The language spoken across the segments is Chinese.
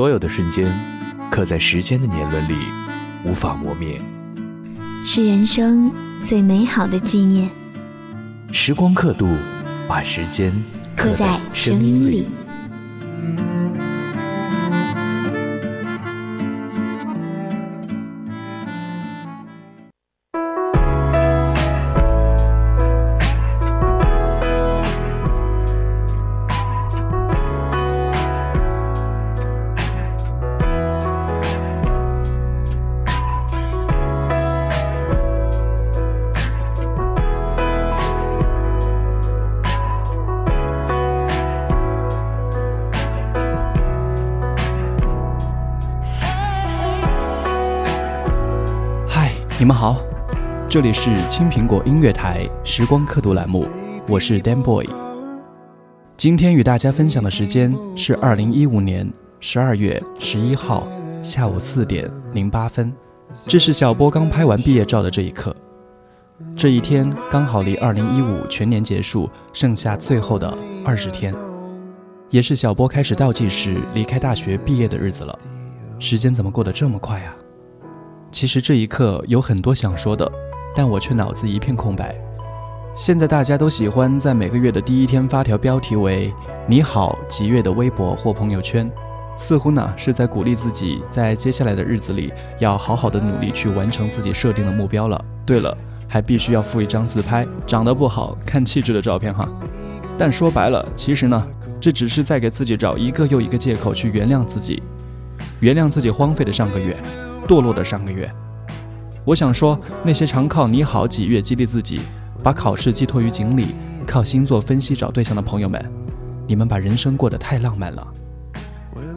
所有的瞬间，刻在时间的年轮里，无法磨灭，是人生最美好的纪念。时光刻度，把时间刻在声音里。你们好，这里是青苹果音乐台时光刻度栏目，我是 Dan Boy。今天与大家分享的时间是二零一五年十二月十一号下午四点零八分，这是小波刚拍完毕业照的这一刻。这一天刚好离二零一五全年结束剩下最后的二十天，也是小波开始倒计时离开大学毕业的日子了。时间怎么过得这么快啊？其实这一刻有很多想说的，但我却脑子一片空白。现在大家都喜欢在每个月的第一天发条标题为“你好几月”的微博或朋友圈，似乎呢是在鼓励自己在接下来的日子里要好好的努力去完成自己设定的目标了。对了，还必须要附一张自拍，长得不好看气质的照片哈。但说白了，其实呢，这只是在给自己找一个又一个借口去原谅自己，原谅自己荒废的上个月。堕落的上个月，我想说，那些常靠你好几月激励自己，把考试寄托于锦鲤，靠星座分析找对象的朋友们，你们把人生过得太浪漫了。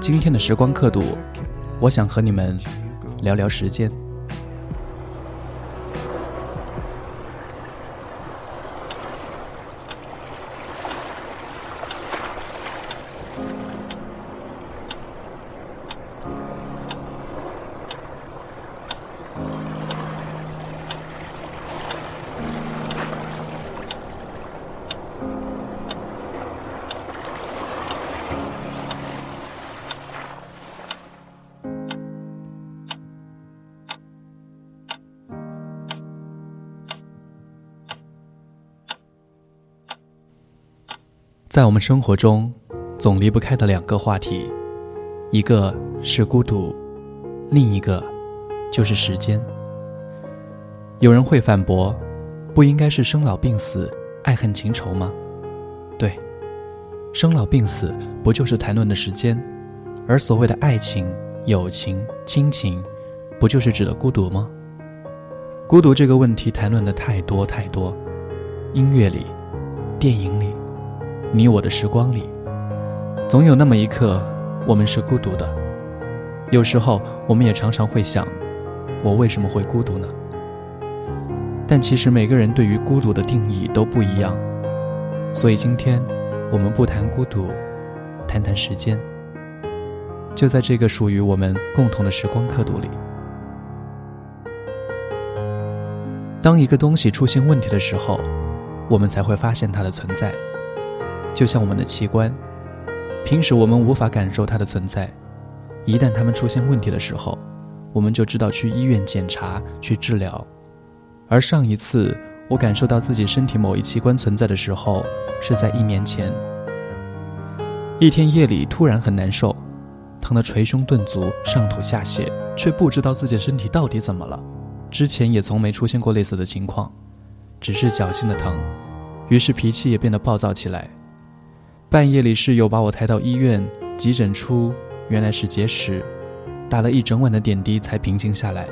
今天的时光刻度，我想和你们聊聊时间。在我们生活中，总离不开的两个话题，一个是孤独，另一个就是时间。有人会反驳，不应该是生老病死、爱恨情仇吗？对，生老病死不就是谈论的时间？而所谓的爱情、友情、亲情，不就是指的孤独吗？孤独这个问题谈论的太多太多，音乐里，电影里。你我的时光里，总有那么一刻，我们是孤独的。有时候，我们也常常会想，我为什么会孤独呢？但其实每个人对于孤独的定义都不一样，所以今天我们不谈孤独，谈谈时间。就在这个属于我们共同的时光刻度里，当一个东西出现问题的时候，我们才会发现它的存在。就像我们的器官，平时我们无法感受它的存在，一旦它们出现问题的时候，我们就知道去医院检查、去治疗。而上一次我感受到自己身体某一器官存在的时候，是在一年前。一天夜里突然很难受，疼得捶胸顿足、上吐下泻，却不知道自己身体到底怎么了。之前也从没出现过类似的情况，只是脚心的疼，于是脾气也变得暴躁起来。半夜里室友把我抬到医院急诊出，原来是结石，打了一整晚的点滴才平静下来。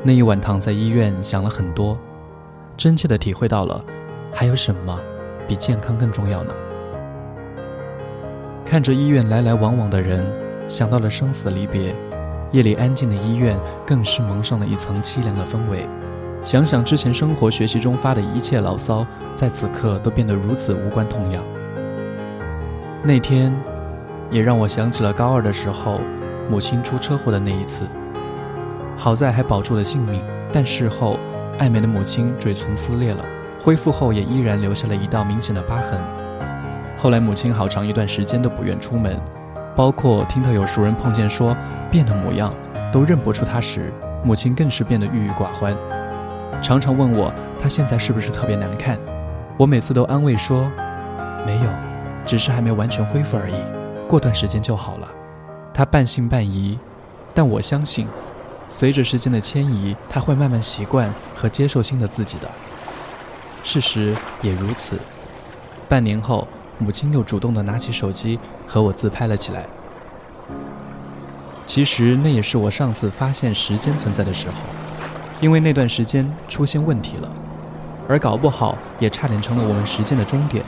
那一晚躺在医院想了很多，真切的体会到了，还有什么比健康更重要呢？看着医院来来往往的人，想到了生死离别，夜里安静的医院更是蒙上了一层凄凉的氛围。想想之前生活学习中发的一切牢骚，在此刻都变得如此无关痛痒。那天，也让我想起了高二的时候，母亲出车祸的那一次。好在还保住了性命，但事后，爱美的母亲嘴唇撕裂了，恢复后也依然留下了一道明显的疤痕。后来母亲好长一段时间都不愿出门，包括听到有熟人碰见说变了模样，都认不出她时，母亲更是变得郁郁寡欢，常常问我她现在是不是特别难看。我每次都安慰说，没有，只是还没完全恢复而已，过段时间就好了。她半信半疑，但我相信。随着时间的迁移，他会慢慢习惯和接受新的自己的。事实也如此。半年后，母亲又主动地拿起手机和我自拍了起来。其实那也是我上次发现时间存在的时候，因为那段时间出现问题了，而搞不好也差点成了我们时间的终点。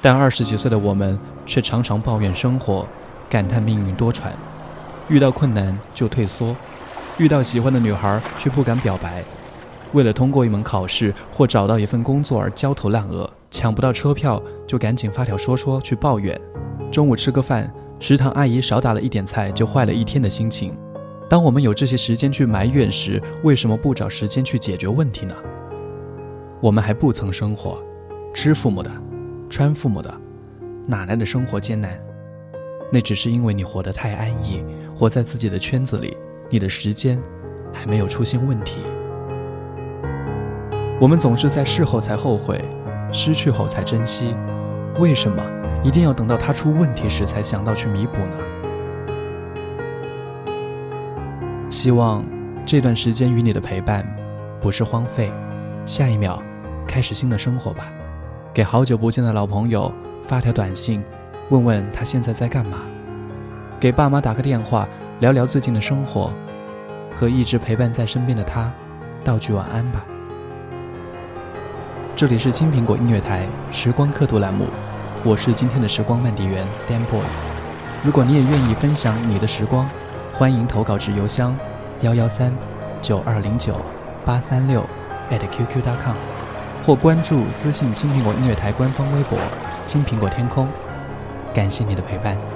但二十几岁的我们却常常抱怨生活，感叹命运多舛。遇到困难就退缩，遇到喜欢的女孩却不敢表白，为了通过一门考试或找到一份工作而焦头烂额，抢不到车票就赶紧发条说说去抱怨，中午吃个饭，食堂阿姨少打了一点菜就坏了一天的心情。当我们有这些时间去埋怨时，为什么不找时间去解决问题呢？我们还不曾生活，吃父母的，穿父母的，哪来的生活艰难？那只是因为你活得太安逸。活在自己的圈子里，你的时间还没有出现问题。我们总是在事后才后悔，失去后才珍惜。为什么一定要等到他出问题时才想到去弥补呢？希望这段时间与你的陪伴不是荒废，下一秒开始新的生活吧。给好久不见的老朋友发条短信，问问他现在在干嘛。给爸妈打个电话，聊聊最近的生活，和一直陪伴在身边的他道句晚安吧。这里是金苹果音乐台时光刻度栏目，我是今天的时光慢递员 Dan Boy。如果你也愿意分享你的时光，欢迎投稿至邮箱幺幺三九二零九八三六 @QQ.com，或关注私信青苹果音乐台官方微博青苹果天空。感谢你的陪伴。